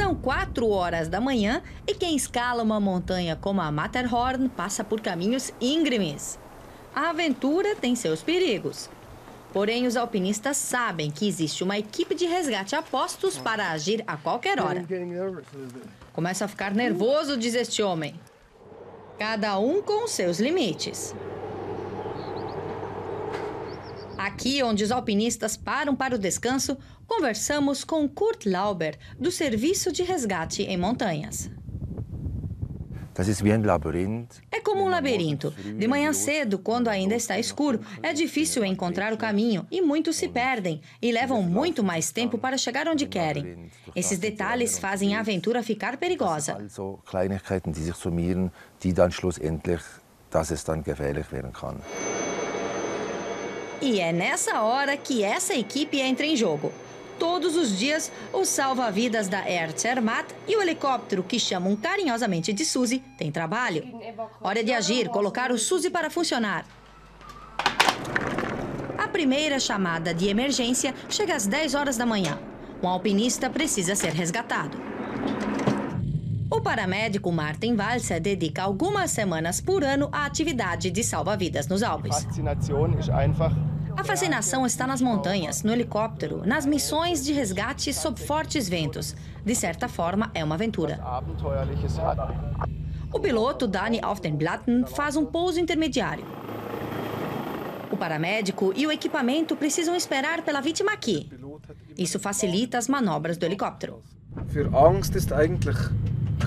São 4 horas da manhã e quem escala uma montanha como a Matterhorn passa por caminhos íngremes. A aventura tem seus perigos. Porém, os alpinistas sabem que existe uma equipe de resgate a postos para agir a qualquer hora. Começa a ficar nervoso, diz este homem. Cada um com seus limites. Aqui, onde os alpinistas param para o descanso, conversamos com Kurt Lauber, do Serviço de Resgate em Montanhas. É como um labirinto. De manhã cedo, quando ainda está escuro, é difícil encontrar o caminho e muitos se perdem e levam muito mais tempo para chegar onde querem. Esses detalhes fazem a aventura ficar perigosa. Kleinigkeiten, die sich summieren, die dann schlussendlich, dass es dann gefährlich werden kann. E é nessa hora que essa equipe entra em jogo. Todos os dias, o salva-vidas da Zermatt e o helicóptero, que chamam carinhosamente de Suzy, tem trabalho. Hora de agir, colocar o Suzy para funcionar. A primeira chamada de emergência chega às 10 horas da manhã. Um alpinista precisa ser resgatado. O paramédico Martin Walser dedica algumas semanas por ano à atividade de salva-vidas nos Alpes. A fascinação está nas montanhas, no helicóptero, nas missões de resgate sob fortes ventos. De certa forma, é uma aventura. O piloto Dani Aufdenblatten faz um pouso intermediário. O paramédico e o equipamento precisam esperar pela vítima aqui. Isso facilita as manobras do helicóptero. Für Angst ist eigentlich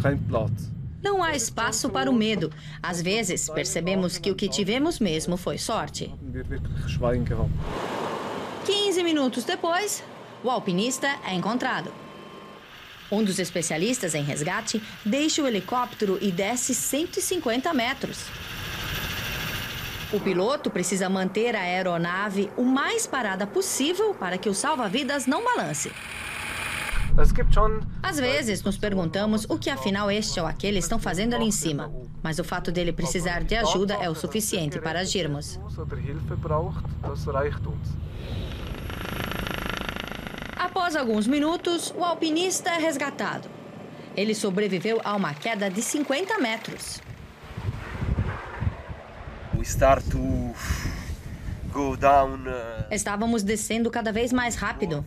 kein Platz. Não há espaço para o medo. Às vezes, percebemos que o que tivemos mesmo foi sorte. 15 minutos depois, o alpinista é encontrado. Um dos especialistas em resgate deixa o helicóptero e desce 150 metros. O piloto precisa manter a aeronave o mais parada possível para que o salva-vidas não balance. Às vezes nos perguntamos o que afinal este ou aquele estão fazendo ali em cima, mas o fato dele precisar de ajuda é o suficiente para agirmos. Após alguns minutos, o alpinista é resgatado. Ele sobreviveu a uma queda de 50 metros. Uh, Estávamos descendo cada vez mais rápido.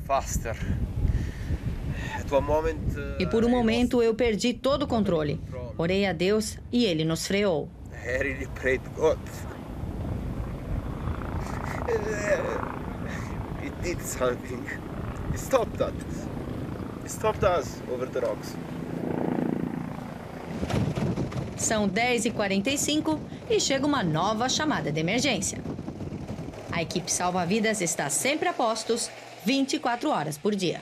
E por um momento eu perdi todo o controle. Orei a Deus e ele nos freou. It did something. It stopped us. It stopped us over the rocks. São 10h45 e chega uma nova chamada de emergência. A equipe salva-vidas está sempre a postos, 24 horas por dia.